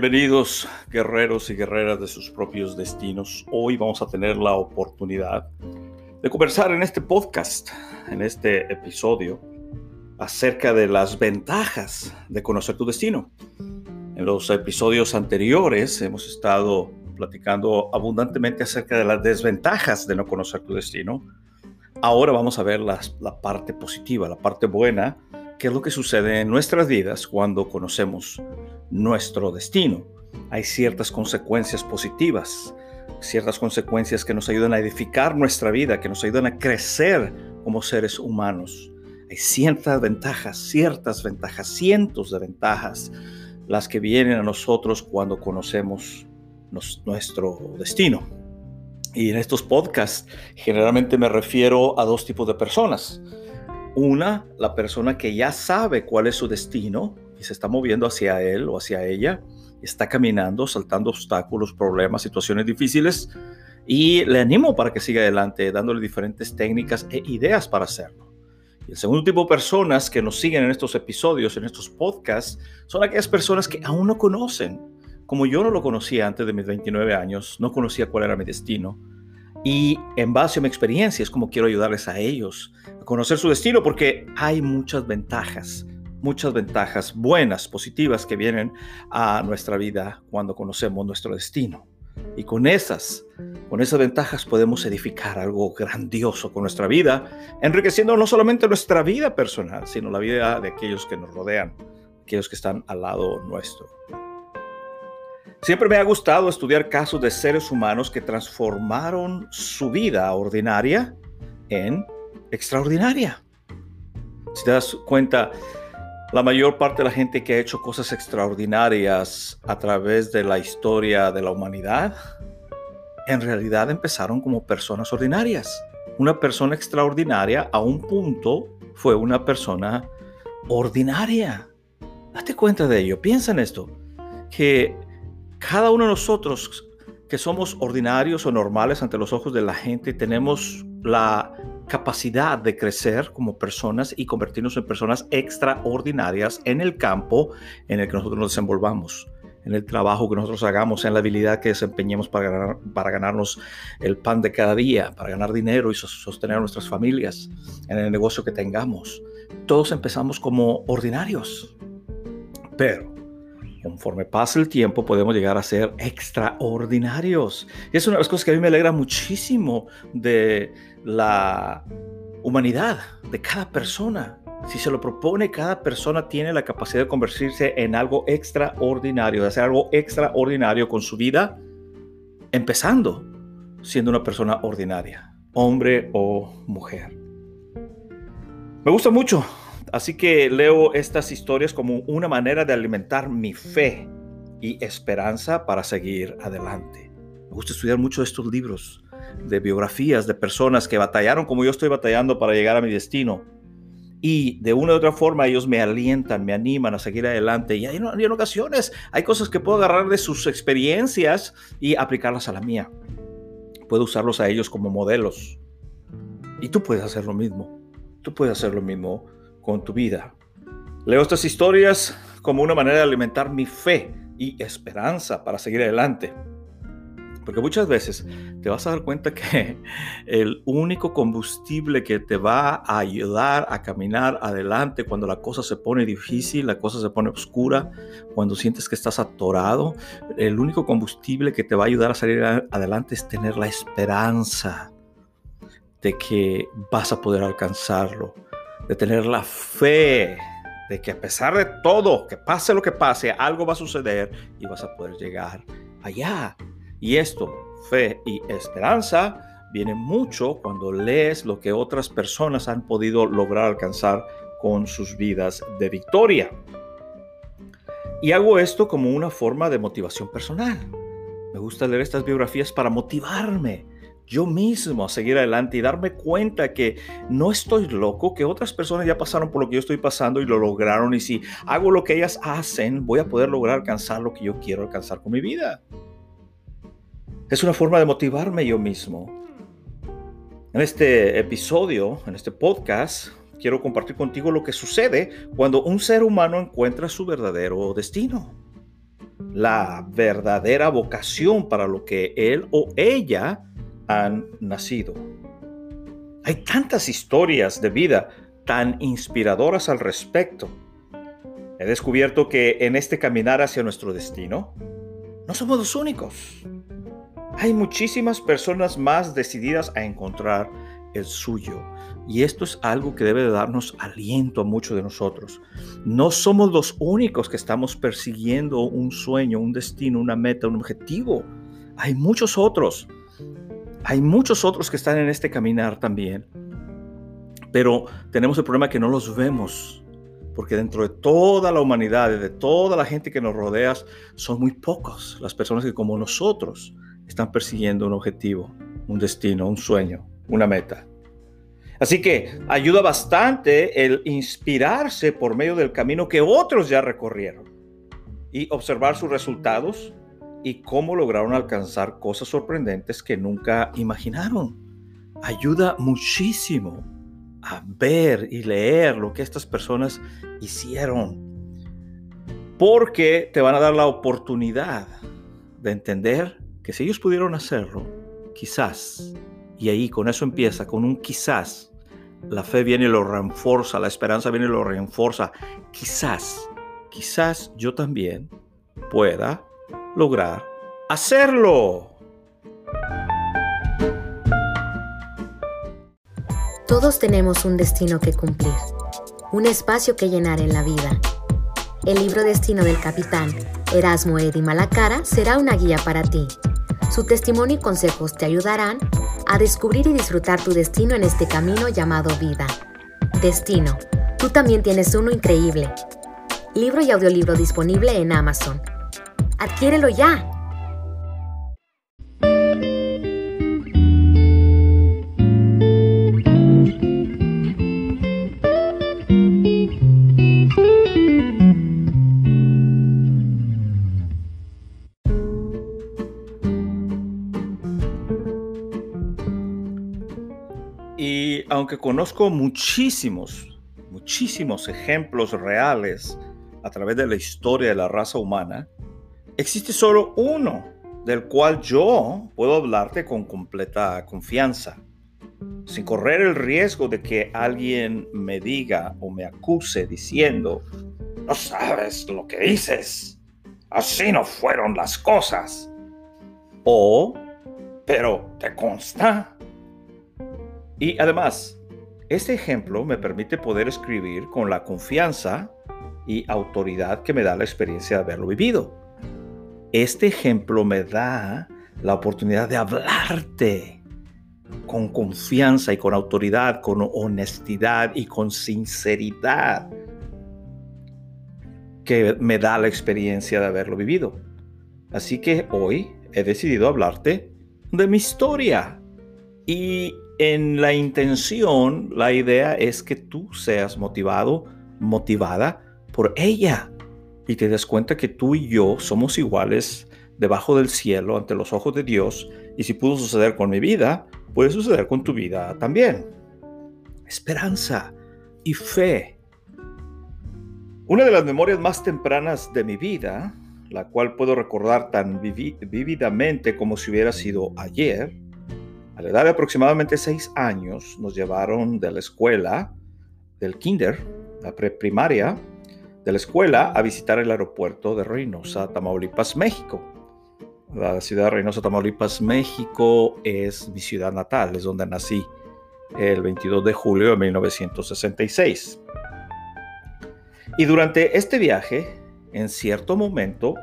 Bienvenidos guerreros y guerreras de sus propios destinos. Hoy vamos a tener la oportunidad de conversar en este podcast, en este episodio, acerca de las ventajas de conocer tu destino. En los episodios anteriores hemos estado platicando abundantemente acerca de las desventajas de no conocer tu destino. Ahora vamos a ver la parte positiva, la parte buena, qué es lo que sucede en nuestras vidas cuando conocemos nuestro destino. Hay ciertas consecuencias positivas, ciertas consecuencias que nos ayudan a edificar nuestra vida, que nos ayudan a crecer como seres humanos. Hay ciertas ventajas, ciertas ventajas, cientos de ventajas, las que vienen a nosotros cuando conocemos nuestro destino. Y en estos podcasts generalmente me refiero a dos tipos de personas. Una, la persona que ya sabe cuál es su destino y se está moviendo hacia él o hacia ella, está caminando, saltando obstáculos, problemas, situaciones difíciles y le animo para que siga adelante, dándole diferentes técnicas e ideas para hacerlo. Y el segundo tipo de personas que nos siguen en estos episodios, en estos podcasts, son aquellas personas que aún no conocen. Como yo no lo conocía antes de mis 29 años, no conocía cuál era mi destino. Y en base a mi experiencia es como quiero ayudarles a ellos a conocer su destino porque hay muchas ventajas muchas ventajas buenas, positivas que vienen a nuestra vida cuando conocemos nuestro destino. Y con esas, con esas ventajas podemos edificar algo grandioso con nuestra vida, enriqueciendo no solamente nuestra vida personal, sino la vida de aquellos que nos rodean, aquellos que están al lado nuestro. Siempre me ha gustado estudiar casos de seres humanos que transformaron su vida ordinaria en extraordinaria. Si te das cuenta, la mayor parte de la gente que ha hecho cosas extraordinarias a través de la historia de la humanidad, en realidad empezaron como personas ordinarias. Una persona extraordinaria a un punto fue una persona ordinaria. Date cuenta de ello, piensa en esto, que cada uno de nosotros que somos ordinarios o normales ante los ojos de la gente, tenemos la capacidad de crecer como personas y convertirnos en personas extraordinarias en el campo en el que nosotros nos desenvolvamos, en el trabajo que nosotros hagamos, en la habilidad que desempeñemos para, para ganarnos el pan de cada día, para ganar dinero y sostener a nuestras familias, en el negocio que tengamos. Todos empezamos como ordinarios, pero conforme pasa el tiempo podemos llegar a ser extraordinarios. Y es una de las cosas que a mí me alegra muchísimo de la humanidad, de cada persona. Si se lo propone, cada persona tiene la capacidad de convertirse en algo extraordinario, de hacer algo extraordinario con su vida, empezando siendo una persona ordinaria, hombre o mujer. Me gusta mucho Así que leo estas historias como una manera de alimentar mi fe y esperanza para seguir adelante. Me gusta estudiar mucho estos libros de biografías de personas que batallaron como yo estoy batallando para llegar a mi destino. Y de una u otra forma ellos me alientan, me animan a seguir adelante. Y hay, en ocasiones hay cosas que puedo agarrar de sus experiencias y aplicarlas a la mía. Puedo usarlos a ellos como modelos. Y tú puedes hacer lo mismo. Tú puedes hacer lo mismo con tu vida. Leo estas historias como una manera de alimentar mi fe y esperanza para seguir adelante. Porque muchas veces te vas a dar cuenta que el único combustible que te va a ayudar a caminar adelante cuando la cosa se pone difícil, la cosa se pone oscura, cuando sientes que estás atorado, el único combustible que te va a ayudar a salir adelante es tener la esperanza de que vas a poder alcanzarlo de tener la fe de que a pesar de todo, que pase lo que pase, algo va a suceder y vas a poder llegar allá. Y esto, fe y esperanza, viene mucho cuando lees lo que otras personas han podido lograr alcanzar con sus vidas de victoria. Y hago esto como una forma de motivación personal. Me gusta leer estas biografías para motivarme yo mismo a seguir adelante y darme cuenta que no estoy loco, que otras personas ya pasaron por lo que yo estoy pasando y lo lograron y si hago lo que ellas hacen, voy a poder lograr alcanzar lo que yo quiero alcanzar con mi vida. Es una forma de motivarme yo mismo. En este episodio, en este podcast, quiero compartir contigo lo que sucede cuando un ser humano encuentra su verdadero destino. La verdadera vocación para lo que él o ella han nacido. Hay tantas historias de vida tan inspiradoras al respecto. He descubierto que en este caminar hacia nuestro destino, no somos los únicos. Hay muchísimas personas más decididas a encontrar el suyo. Y esto es algo que debe darnos aliento a muchos de nosotros. No somos los únicos que estamos persiguiendo un sueño, un destino, una meta, un objetivo. Hay muchos otros. Hay muchos otros que están en este caminar también, pero tenemos el problema que no los vemos, porque dentro de toda la humanidad, de toda la gente que nos rodea, son muy pocos las personas que como nosotros están persiguiendo un objetivo, un destino, un sueño, una meta. Así que ayuda bastante el inspirarse por medio del camino que otros ya recorrieron y observar sus resultados y cómo lograron alcanzar cosas sorprendentes que nunca imaginaron. Ayuda muchísimo a ver y leer lo que estas personas hicieron. Porque te van a dar la oportunidad de entender que si ellos pudieron hacerlo, quizás, y ahí con eso empieza, con un quizás, la fe viene y lo reforza, la esperanza viene y lo reforza. Quizás, quizás yo también pueda lograr hacerlo. Todos tenemos un destino que cumplir, un espacio que llenar en la vida. El libro Destino del Capitán Erasmo Eddy Malacara será una guía para ti. Su testimonio y consejos te ayudarán a descubrir y disfrutar tu destino en este camino llamado vida. Destino. Tú también tienes uno increíble. Libro y audiolibro disponible en Amazon. Adquiérelo ya. Y aunque conozco muchísimos, muchísimos ejemplos reales a través de la historia de la raza humana, existe solo uno del cual yo puedo hablarte con completa confianza, sin correr el riesgo de que alguien me diga o me acuse diciendo, no sabes lo que dices, así no fueron las cosas. O, pero te consta. Y además, este ejemplo me permite poder escribir con la confianza y autoridad que me da la experiencia de haberlo vivido. Este ejemplo me da la oportunidad de hablarte con confianza y con autoridad, con honestidad y con sinceridad que me da la experiencia de haberlo vivido. Así que hoy he decidido hablarte de mi historia. Y en la intención, la idea es que tú seas motivado, motivada por ella y te das cuenta que tú y yo somos iguales debajo del cielo ante los ojos de Dios y si pudo suceder con mi vida, puede suceder con tu vida también. Esperanza y fe. Una de las memorias más tempranas de mi vida, la cual puedo recordar tan vívidamente como si hubiera sido ayer, a la edad de aproximadamente seis años nos llevaron de la escuela, del kinder, la preprimaria, de la escuela a visitar el aeropuerto de Reynosa, Tamaulipas, México. La ciudad de Reynosa, Tamaulipas, México es mi ciudad natal, es donde nací el 22 de julio de 1966. Y durante este viaje, en cierto momento,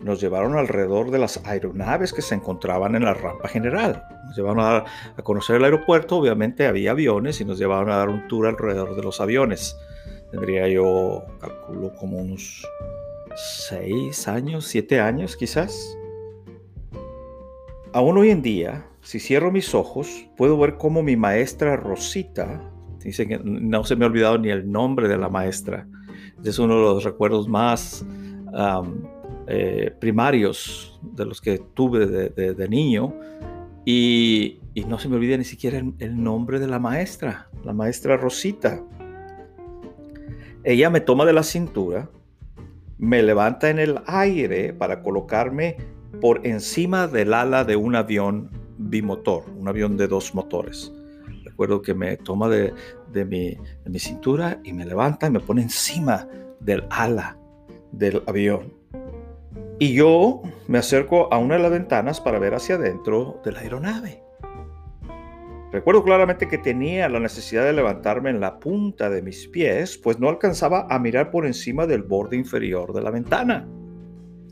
nos llevaron alrededor de las aeronaves que se encontraban en la rampa general. Nos llevaron a, a, conocer el aeropuerto, obviamente había aviones y nos llevaron a dar un tour alrededor de los aviones. Tendría yo, calculo, como unos seis años, siete años quizás. Aún hoy en día, si cierro mis ojos, puedo ver cómo mi maestra Rosita, dice que no se me ha olvidado ni el nombre de la maestra, es uno de los recuerdos más eh, primarios de los que tuve de, niño. Y, no se me olvida ni siquiera el, nombre de la maestra, la maestra Rosita. Ella me toma de la cintura, me levanta en el aire para colocarme por encima del ala de un avión bimotor, un avión de dos motores. Recuerdo que me toma de, mi, de mi cintura y me levanta y me pone encima del ala del avión. Y yo me acerco a una de las ventanas para ver hacia adentro de la aeronave. Recuerdo claramente que tenía la necesidad de levantarme en la punta de mis pies, pues no alcanzaba a mirar por encima del borde inferior de la ventana.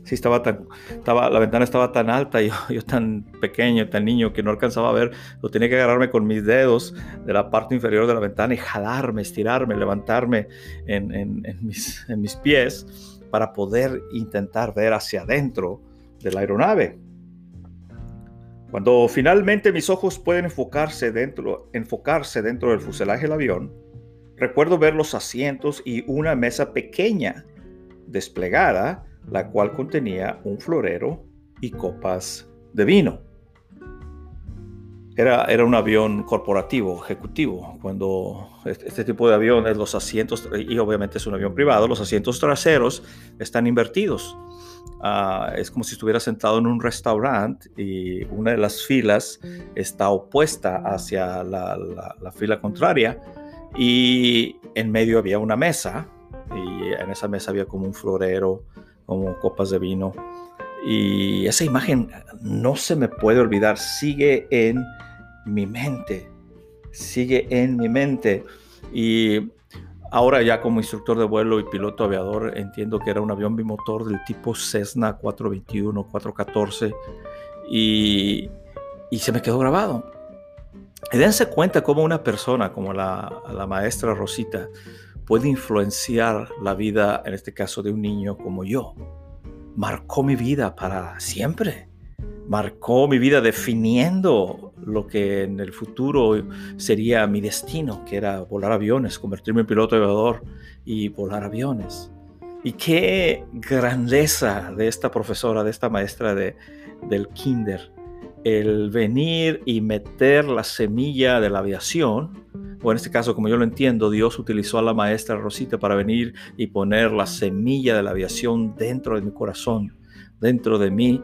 Sí, estaba tan, estaba, la ventana estaba tan alta y yo, tan pequeño, tan niño, que no alcanzaba a ver. Lo tenía que agarrarme con mis dedos de la parte inferior de la ventana y jalarme, estirarme, levantarme en, en, mis, en mis pies para poder intentar ver hacia adentro de la aeronave. Cuando finalmente mis ojos pueden enfocarse dentro, enfocarse dentro del fuselaje del avión, recuerdo ver los asientos y una mesa pequeña desplegada la cual contenía un florero y copas de vino. Era, era un avión corporativo, ejecutivo. Cuando este tipo de aviones, los asientos, y obviamente es un avión privado, los asientos traseros están invertidos. Ah, es como si estuviera sentado en un restaurante y una de las filas está opuesta hacia la, la fila contraria y en medio había una mesa y en esa mesa había como un florero como copas de vino. Y esa imagen no se me puede olvidar, sigue en mi mente, sigue en mi mente. Y ahora ya como instructor de vuelo y piloto aviador entiendo que era un avión bimotor del tipo Cessna 421, 414 y, se me quedó grabado. Y dense cuenta cómo una persona como la maestra Rosita puede influenciar la vida, en este caso, de un niño como yo. Marcó mi vida para siempre. Marcó mi vida definiendo lo que en el futuro sería mi destino, que era volar aviones, convertirme en piloto aviador y volar aviones. Y qué grandeza de esta profesora, de esta maestra de, del kinder, el venir y meter la semilla de la aviación o en este caso, como yo lo entiendo, Dios utilizó a la maestra Rosita para venir y poner la semilla de la aviación dentro de mi corazón, dentro de mí,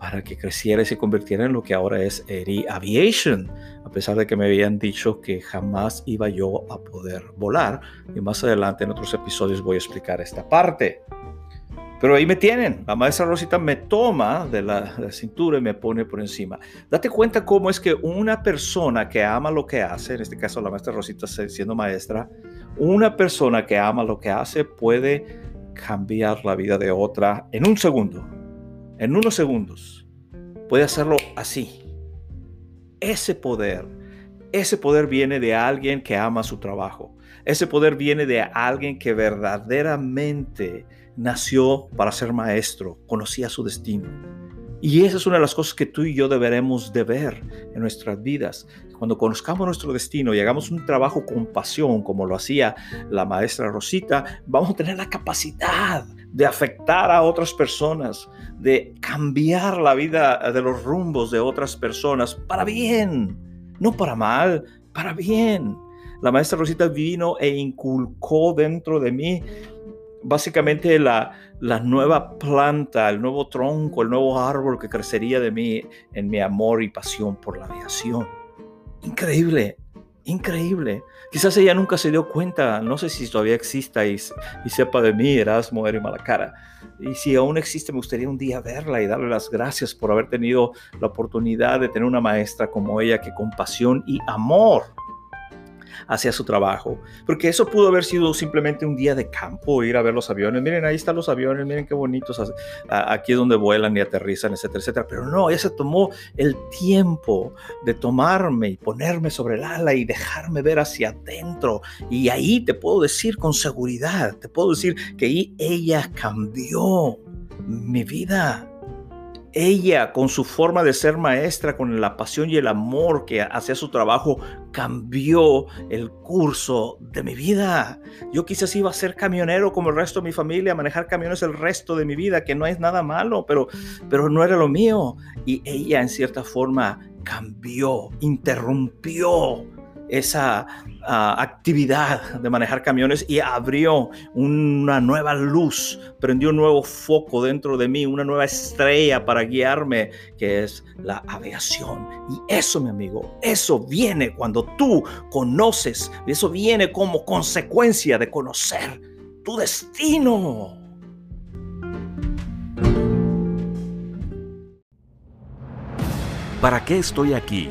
para que creciera y se convirtiera en lo que ahora es Eri Aviation, a pesar de que me habían dicho que jamás iba yo a poder volar. Y más adelante en otros episodios voy a explicar esta parte. Pero ahí me tienen. La maestra Rosita me toma de la, cintura y me pone por encima. Date cuenta cómo es que una persona que ama lo que hace, en este caso la maestra Rosita siendo maestra, una persona que ama lo que hace puede cambiar la vida de otra en un segundo, en unos segundos. Puede hacerlo así. Ese poder, ese poder viene de alguien que ama su trabajo. Ese poder viene de alguien que verdaderamente nació para ser maestro, conocía su destino. Y esa es una de las cosas que tú y yo deberemos de ver en nuestras vidas. Cuando conozcamos nuestro destino y hagamos un trabajo con pasión, como lo hacía la maestra Rosita, vamos a tener la capacidad de afectar a otras personas, de cambiar la vida de los rumbos de otras personas para bien, no para mal, para bien. La maestra Rosita vino e inculcó dentro de mí básicamente la, la, nueva planta, el nuevo tronco, el nuevo árbol que crecería de mí en mi amor y pasión por la aviación. Increíble, increíble. Quizás ella nunca se dio cuenta, no sé si todavía exista y, sepa de mí, Erasmo, Eri Malacara. Y si aún existe, me gustaría un día verla y darle las gracias por haber tenido la oportunidad de tener una maestra como ella que con pasión y amor hacia su trabajo. Porque eso pudo haber sido simplemente un día de campo, ir a ver los aviones. Miren, ahí están los aviones, miren qué bonitos. Aquí es donde vuelan y aterrizan, etcétera, etcétera. Pero no, ella se tomó el tiempo de tomarme y ponerme sobre el ala y dejarme ver hacia adentro. Y ahí te puedo decir con seguridad, te puedo decir que ahí ella cambió mi vida. Ella, con su forma de ser maestra, con la pasión y el amor que hacía su trabajo, cambió el curso de mi vida. Yo quizás iba a ser camionero como el resto de mi familia, manejar camiones el resto de mi vida, que no es nada malo, pero, pero no era lo mío. Y ella, en cierta forma, cambió, interrumpió esa ah, actividad de manejar camiones y abrió una nueva luz, prendió un nuevo foco dentro de mí, una nueva estrella para guiarme, que es la aviación. Y eso, mi amigo, eso viene cuando tú conoces, eso viene como consecuencia de conocer tu destino. ¿Para qué estoy aquí?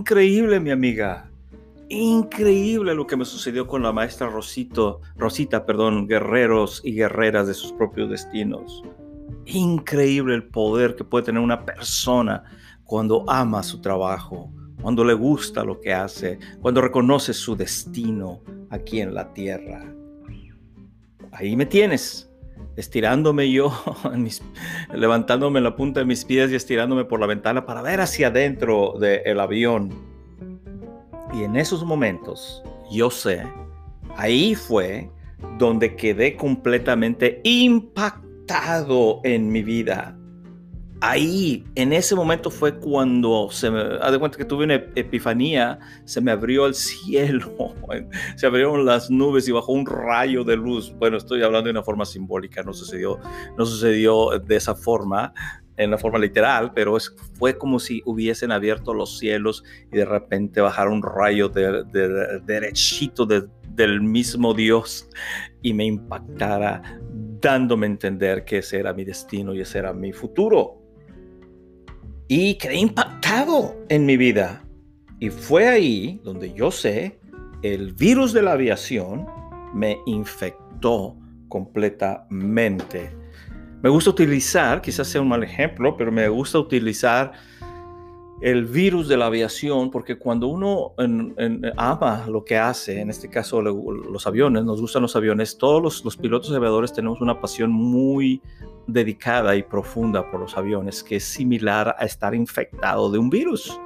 Increíble, mi amiga. Increíble lo que me sucedió con la maestra Rosito, Rosita, perdón, guerreros y guerreras de sus propios destinos. Increíble el poder que puede tener una persona cuando ama su trabajo, cuando le gusta lo que hace, cuando reconoce su destino aquí en la tierra. Ahí me tienes, estirándome yo, levantándome la punta de mis pies y estirándome por la ventana para ver hacia adentro del avión. Y en esos momentos, yo sé, ahí fue donde quedé completamente impactado en mi vida ahí, en ese momento fue cuando se me, de cuenta que tuve una epifanía, se me abrió el cielo, se abrieron las nubes y bajó un rayo de luz. Bueno, estoy hablando de una forma simbólica, no sucedió, no sucedió de esa forma, en la forma literal, pero es, fue como si hubiesen abierto los cielos y de repente bajara un rayo de, derechito del mismo Dios y me impactara dándome a entender que ese era mi destino y ese era mi futuro y quedé impactado en mi vida. Y fue ahí donde yo sé, el virus de la aviación me infectó completamente. Me gusta utilizar, quizás sea un mal ejemplo, pero me gusta utilizar el virus de la aviación, porque cuando uno ama lo que hace, en este caso los aviones, nos gustan los aviones, todos los, pilotos aviadores tenemos una pasión muy dedicada y profunda por los aviones, que es similar a estar infectado de un virus.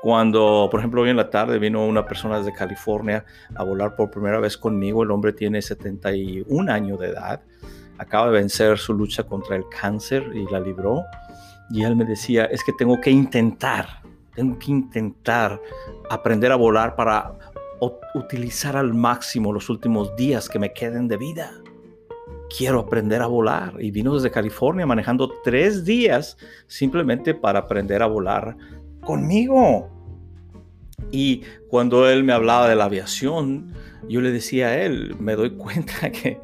Cuando, por ejemplo, hoy en la tarde vino una persona desde California a volar por primera vez conmigo, el hombre tiene 71 años de edad, acaba de vencer su lucha contra el cáncer y la libró y él me decía, es que tengo que intentar, tengo que intentar aprender a volar para utilizar al máximo los últimos días que me queden de vida. Quiero aprender a volar. Y vino desde California manejando tres días simplemente para aprender a volar conmigo. Y cuando él me hablaba de la aviación, yo le decía a él, me doy cuenta que,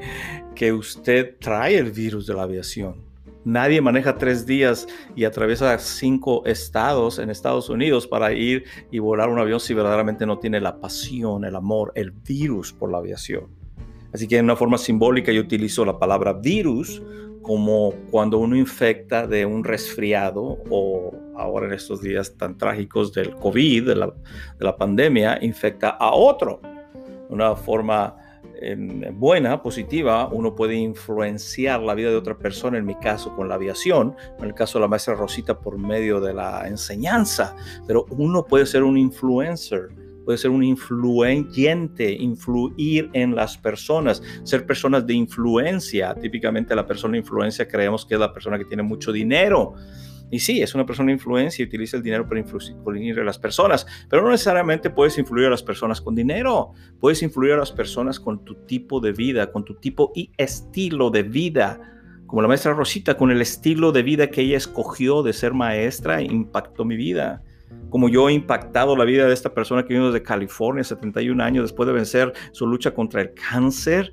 que usted trae el virus de la aviación Nadie maneja tres días y atraviesa cinco estados en Estados Unidos para ir y volar un avión si verdaderamente no tiene la pasión, el amor, el virus por la aviación. Así que en una forma simbólica yo utilizo la palabra virus como cuando uno infecta de un resfriado o ahora en estos días tan trágicos del COVID, de la, de la pandemia, infecta a otro. Una forma buena, positiva, uno puede influenciar la vida de otra persona, en mi caso con la aviación, en el caso de la maestra Rosita por medio de la enseñanza, pero uno puede ser un influencer puede ser un influyente, influir en las personas, ser personas de influencia. Típicamente la persona de influencia creemos que es la persona que tiene mucho dinero. Y sí, es una persona influencia y utiliza el dinero para influir a las personas, pero no necesariamente puedes influir a las personas con dinero. Puedes influir a las personas con tu tipo de vida, con tu tipo y estilo de vida. Como la maestra Rosita, con el estilo de vida que ella escogió de ser maestra, impactó mi vida como yo he impactado la vida de esta persona que vino desde California, 71 años, después de vencer su lucha contra el cáncer,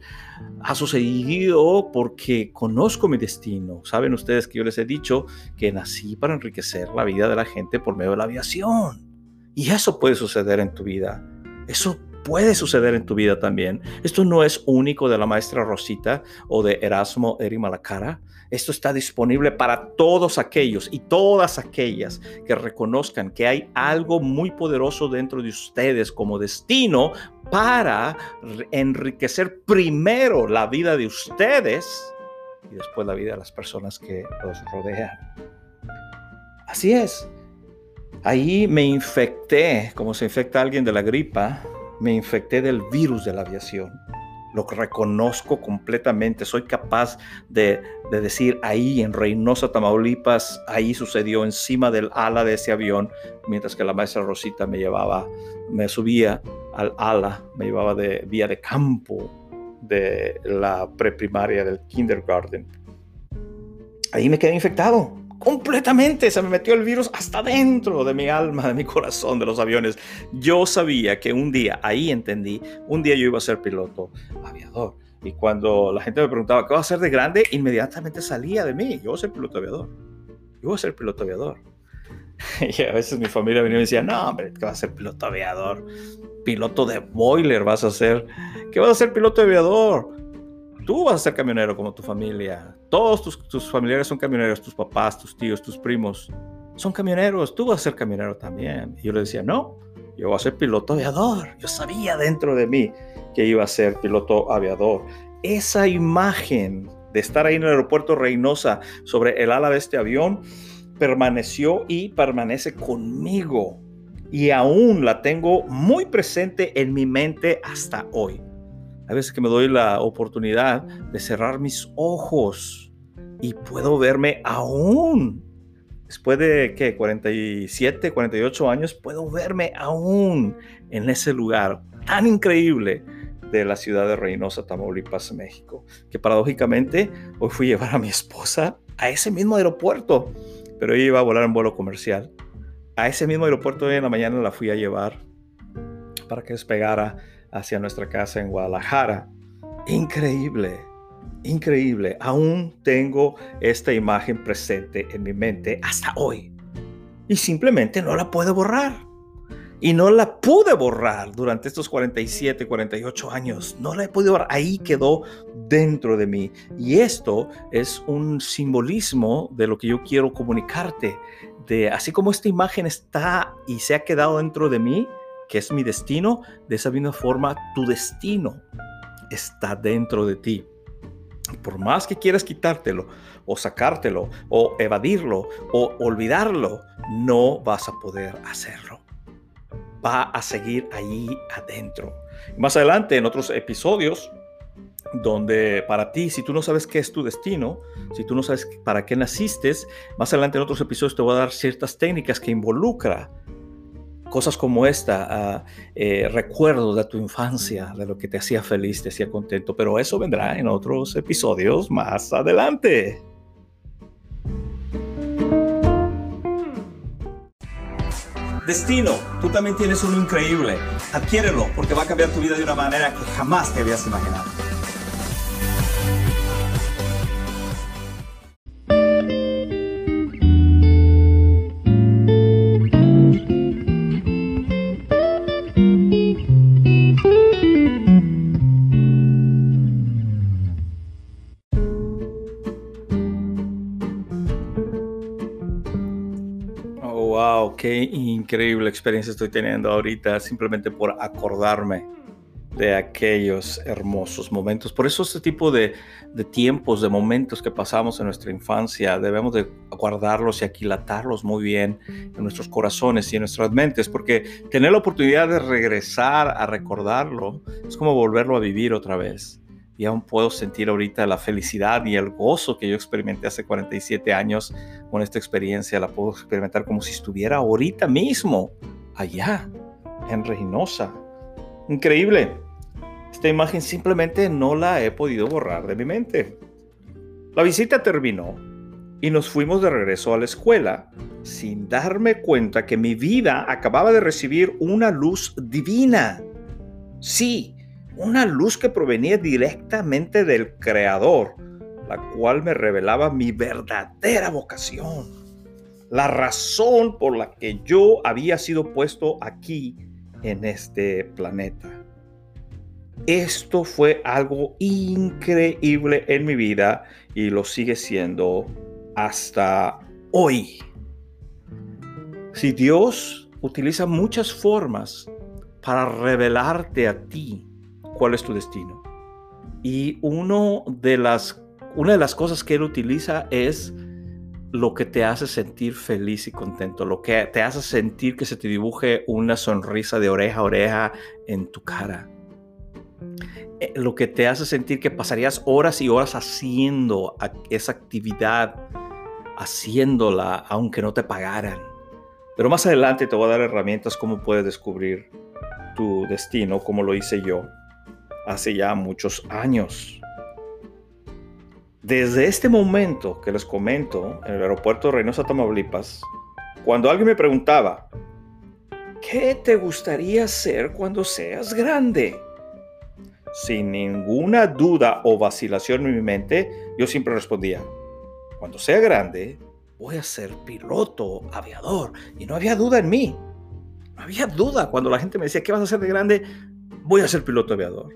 ha sucedido porque conozco mi destino. Saben ustedes que yo les he dicho que nací para enriquecer la vida de la gente por medio de la aviación. Y eso puede suceder en tu vida. Eso puede suceder en tu vida también. Esto no es único de la maestra Rosita o de Erasmo Eri Malacara. Esto está disponible para todos aquellos y todas aquellas que reconozcan que hay algo muy poderoso dentro de ustedes como destino para enriquecer primero la vida de ustedes y después la vida de las personas que los rodean. Así es. Ahí me infecté, como se infecta alguien de la gripa, me infecté del virus de la aviación. Lo reconozco completamente, soy capaz de, decir ahí en Reynosa, Tamaulipas, ahí sucedió encima del ala de ese avión, mientras que la maestra Rosita me llevaba, me subía al ala, me llevaba de vía de campo de la preprimaria del kindergarten. Ahí me quedé infectado completamente se me metió el virus hasta dentro de mi alma, de mi corazón, de los aviones. Yo sabía que un día, ahí entendí, un día yo iba a ser piloto aviador. Y cuando la gente me preguntaba, ¿qué va a ser de grande? Inmediatamente salía de mí, yo voy a ser piloto aviador. Yo voy a ser piloto aviador. Y a veces mi familia venía y me decía, no, hombre, ¿qué vas a ser piloto aviador? Piloto de boiler vas a ser. ¿Qué vas a ser piloto aviador? Tú vas a ser camionero como tu familia. Todos tus, familiares son camioneros, tus papás, tus tíos, tus primos son camioneros. Tú vas a ser camionero también. Y yo le decía, no, yo voy a ser piloto aviador. Yo sabía dentro de mí que iba a ser piloto aviador. Esa imagen de estar ahí en el aeropuerto Reynosa sobre el ala de este avión permaneció y permanece conmigo. Y aún la tengo muy presente en mi mente hasta hoy. A veces que me doy la oportunidad de cerrar mis ojos y puedo verme aún. Después de que 47, 48 años, puedo verme aún en ese lugar tan increíble de la ciudad de Reynosa, Tamaulipas, México. Que paradójicamente hoy fui a llevar a mi esposa a ese mismo aeropuerto, pero ella iba a volar en vuelo comercial. A ese mismo aeropuerto hoy en la mañana la fui a llevar para que despegara hacia nuestra casa en Guadalajara. Increíble, increíble. Aún tengo esta imagen presente en mi mente hasta hoy. Y simplemente no la puedo borrar. Y no la pude borrar durante estos 47, 48 años. No la he podido borrar. Ahí quedó dentro de mí. Y esto es un simbolismo de lo que yo quiero comunicarte. De así como esta imagen está y se ha quedado dentro de mí, que es mi destino, de esa misma forma tu destino está dentro de ti. Por más que quieras quitártelo o sacártelo o evadirlo o olvidarlo, no vas a poder hacerlo. Va a seguir ahí adentro. Más adelante, en otros episodios, donde para ti, si tú no sabes qué es tu destino, si tú no sabes para qué naciste, más adelante en otros episodios te voy a dar ciertas técnicas que involucra cosas como esta, eh, recuerdos de tu infancia, de lo que te hacía feliz, te hacía contento, pero eso vendrá en otros episodios más adelante. Destino, tú también tienes uno increíble. Adquiérelo porque va a cambiar tu vida de una manera que jamás te habías imaginado. Qué increíble experiencia estoy teniendo ahorita simplemente por acordarme de aquellos hermosos momentos. Por eso este tipo de, de, tiempos, de momentos que pasamos en nuestra infancia, debemos de guardarlos y aquilatarlos muy bien en nuestros corazones y en nuestras mentes, porque tener la oportunidad de regresar a recordarlo es como volverlo a vivir otra vez. Y aún puedo sentir ahorita la felicidad y el gozo que yo experimenté hace 47 años con esta experiencia. La puedo experimentar como si estuviera ahorita mismo allá, en Reynosa, Increíble. Esta imagen simplemente no la he podido borrar de mi mente. La visita terminó y nos fuimos de regreso a la escuela sin darme cuenta que mi vida acababa de recibir una luz divina. Sí, una luz que provenía directamente del Creador, la cual me revelaba mi verdadera vocación, la razón por la que yo había sido puesto aquí en este planeta. Esto fue algo increíble en mi vida y lo sigue siendo hasta hoy. Si Dios utiliza muchas formas para revelarte a ti cuál es tu destino. Y uno de las, una de las cosas que Él utiliza es lo que te hace sentir feliz y contento, lo que te hace sentir que se te dibuje una sonrisa de oreja a oreja en tu cara, eh, lo que te hace sentir que pasarías horas y horas haciendo esa actividad, haciéndola aunque no te pagaran. Pero más adelante te voy a dar herramientas cómo puedes descubrir tu destino, como lo hice yo hace ya muchos años. Desde este momento que les comento en el aeropuerto de Reynosa, Tamaulipas, cuando alguien me preguntaba, ¿qué te gustaría ser cuando seas grande? Sin ninguna duda o vacilación en mi mente, yo siempre respondía, cuando sea grande, voy a ser piloto, aviador. Y no había duda en mí. No había duda cuando la gente me decía, ¿qué vas a hacer de grande? Voy a ser piloto aviador.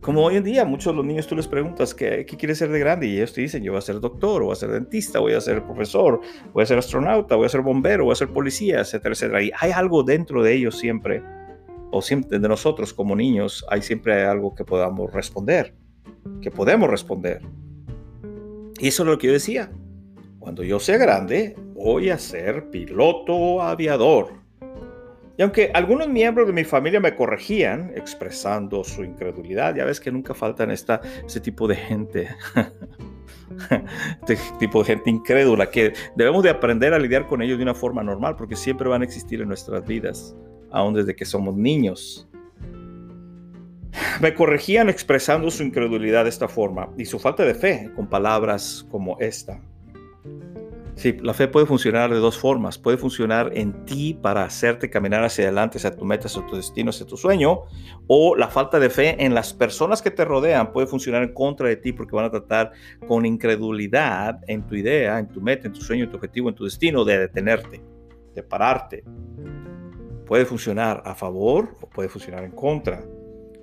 Como hoy en día, muchos de los niños tú les preguntas ¿qué, qué quieres ser de grande y ellos te dicen, yo voy a ser doctor, voy a ser dentista, voy a ser profesor, voy a ser astronauta, voy a ser bombero, voy a ser policía, etcétera, etcétera. Y hay algo dentro de ellos siempre, o siempre de nosotros como niños, hay siempre algo que podamos responder, que podemos responder. Y eso es lo que yo decía. Cuando yo sea grande, voy a ser piloto aviador. Y aunque algunos miembros de mi familia me corregían expresando su incredulidad, ya ves que nunca faltan esta, ese tipo de gente, este tipo de gente incrédula, que debemos de aprender a lidiar con ellos de una forma normal, porque siempre van a existir en nuestras vidas, aún desde que somos niños. Me corregían expresando su incredulidad de esta forma y su falta de fe con palabras como esta. Sí, la fe puede funcionar de dos formas. Puede funcionar en ti para hacerte caminar hacia adelante, hacia tu meta, hacia tu destino, hacia tu sueño. O la falta de fe en las personas que te rodean puede funcionar en contra de ti porque van a tratar con incredulidad en tu idea, en tu meta, en tu sueño, en tu objetivo, en tu destino de detenerte, de pararte. Puede funcionar a favor o puede funcionar en contra.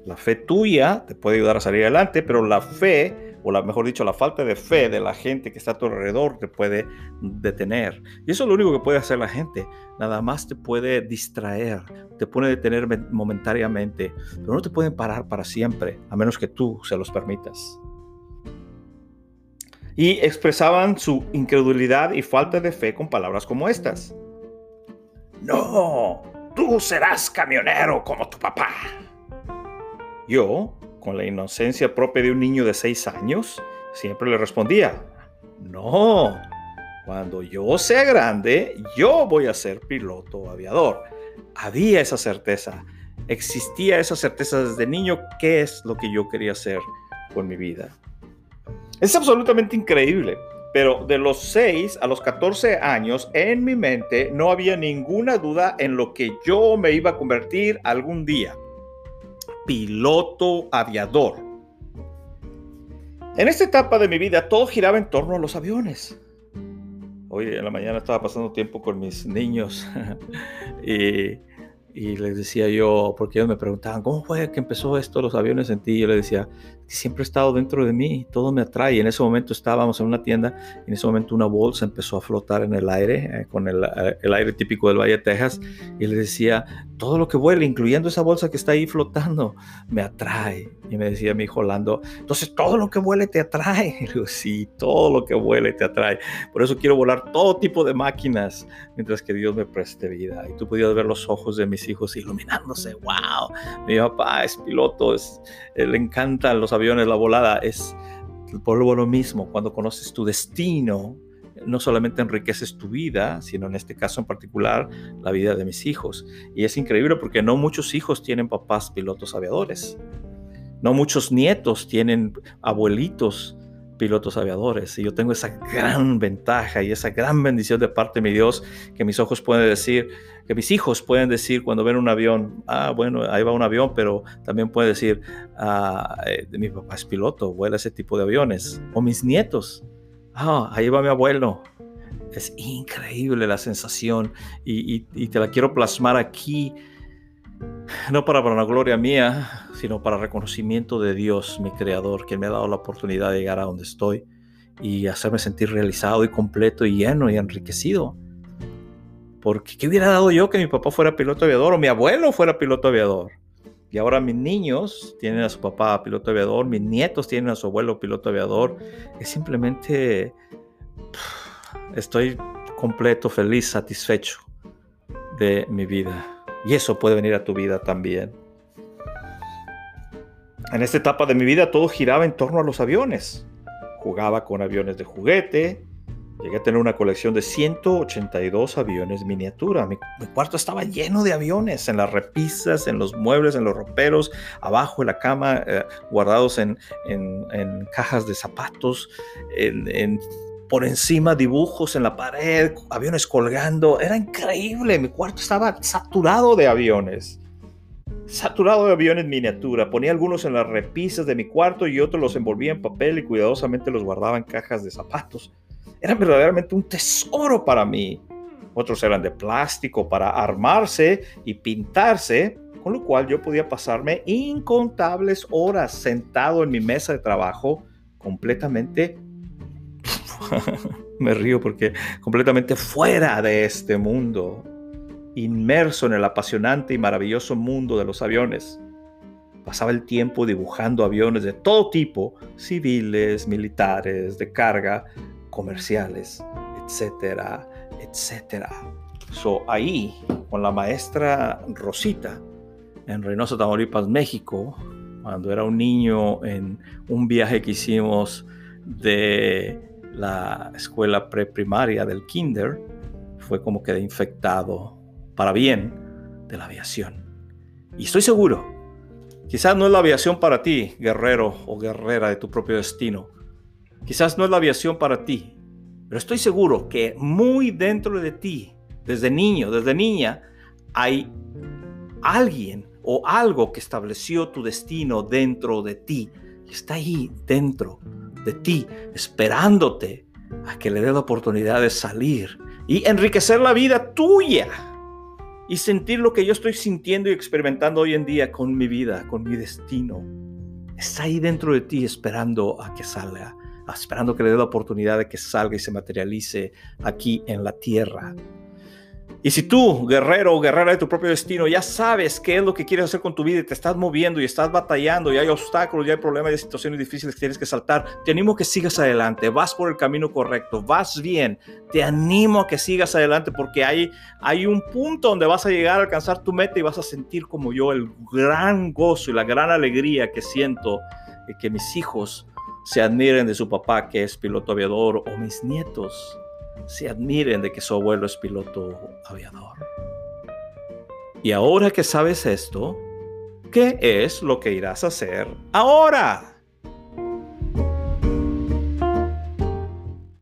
La fe tuya te puede ayudar a salir adelante, pero la fe o la, mejor dicho, la falta de fe de la gente que está a tu alrededor te puede detener. Y eso es lo único que puede hacer la gente. Nada más te puede distraer, te puede detener momentáneamente, pero no te pueden parar para siempre, a menos que tú se los permitas. Y expresaban su incredulidad y falta de fe con palabras como estas. No, tú serás camionero como tu papá. Yo, con la inocencia propia de un niño de seis años, siempre le respondía, no, cuando yo sea grande, yo voy a ser piloto aviador. Había esa certeza, existía esa certeza desde niño, qué es lo que yo quería hacer con mi vida. Es absolutamente increíble, pero de los 6 a los 14 años, en mi mente no había ninguna duda en lo que yo me iba a convertir algún día piloto aviador. En esta etapa de mi vida todo giraba en torno a los aviones. Hoy en la mañana estaba pasando tiempo con mis niños y, les decía yo, porque ellos me preguntaban, ¿cómo fue que empezó esto los aviones en ti? Yo les decía, siempre ha estado dentro de mí, todo me atrae. En ese momento estábamos en una tienda, en ese momento una bolsa empezó a flotar en el aire, eh, con el, eh, el, aire típico del Valle de Texas, y le decía, todo lo que vuele, incluyendo esa bolsa que está ahí flotando, me atrae. Y me decía mi hijo Orlando, entonces todo lo que vuele te atrae. Y le digo, sí, todo lo que vuele te atrae. Por eso quiero volar todo tipo de máquinas, mientras que Dios me preste vida. Y tú podías ver los ojos de mis hijos iluminándose, wow, mi papá es piloto, es, le encantan los aviones, la volada, es por lo mismo, cuando conoces tu destino, no solamente enriqueces tu vida, sino en este caso en particular la vida de mis hijos. Y es increíble porque no muchos hijos tienen papás pilotos aviadores. No muchos nietos tienen abuelitos pilotos aviadores. Y yo tengo esa gran ventaja y esa gran bendición de parte de mi Dios que mis ojos pueden decir, que mis hijos pueden decir cuando ven un avión, ah, bueno, ahí va un avión, pero también puede decir, ah, eh, mi papá es piloto, vuela ese tipo de aviones. O mis nietos, ah, ahí va mi abuelo. Es increíble la sensación y, y te la quiero plasmar aquí no para gloria mía, sino para reconocimiento de Dios, mi Creador, que me ha dado la oportunidad de llegar a donde estoy y hacerme sentir realizado y completo y lleno y enriquecido. Porque ¿qué hubiera dado yo que mi papá fuera piloto aviador o mi abuelo fuera piloto aviador? Y ahora mis niños tienen a su papá piloto aviador, mis nietos tienen a su abuelo piloto aviador. Es simplemente, estoy completo, feliz, satisfecho de mi vida. Y eso puede venir a tu vida también. En esta etapa de mi vida todo giraba en torno a los aviones. Jugaba con aviones de juguete. Llegué a tener una colección de 182 aviones miniatura. Mi, cuarto estaba lleno de aviones, en las repisas, en los muebles, en los roperos, abajo en la cama, eh, guardados en, cajas de zapatos, en, en por encima dibujos en la pared, aviones colgando. Era increíble. Mi cuarto estaba saturado de aviones. Saturado de aviones miniatura. Ponía algunos en las repisas de mi cuarto y otros los envolvía en papel y cuidadosamente los guardaba en cajas de zapatos. Eran verdaderamente un tesoro para mí. Otros eran de plástico para armarse y pintarse, con lo cual yo podía pasarme incontables horas sentado en mi mesa de trabajo completamente me río porque completamente fuera de este mundo, inmerso en el apasionante y maravilloso mundo de los aviones. Pasaba el tiempo dibujando aviones de todo tipo, civiles, militares, de carga, comerciales, etcétera, etcétera. So, ahí, con la maestra Rosita, en Reynosa, Tamaulipas, México, cuando era un niño en un viaje que hicimos de la escuela preprimaria del kinder, fue como que infectado para bien de la aviación. Y estoy seguro, quizás no es la aviación para ti, guerrero o guerrera de tu propio destino. Quizás no es la aviación para ti, pero estoy seguro que muy dentro de ti, desde niño, desde niña, hay alguien o algo que estableció tu destino dentro de ti. Está ahí dentro de ti, esperándote a que le dé la oportunidad de salir y enriquecer la vida tuya y sentir lo que yo estoy sintiendo y experimentando hoy en día con mi vida, con mi destino. Está ahí dentro de ti esperando a que salga, esperando que le dé la oportunidad de que salga y se materialice aquí en la tierra. Y si tú, guerrero o guerrera de tu propio destino, ya sabes qué es lo que quieres hacer con tu vida y te estás moviendo y estás batallando y hay obstáculos y hay problemas y situaciones difíciles que tienes que saltar, te animo a que sigas adelante, vas por el camino correcto, vas bien, te animo a que sigas adelante porque hay, hay un punto donde vas a llegar a alcanzar tu meta y vas a sentir como yo el gran gozo y la gran alegría que siento que mis hijos se admiren de su papá que es piloto aviador o mis nietos se admiren de que su abuelo es piloto aviador. Y ahora que sabes esto, ¿qué es lo que irás a hacer ahora?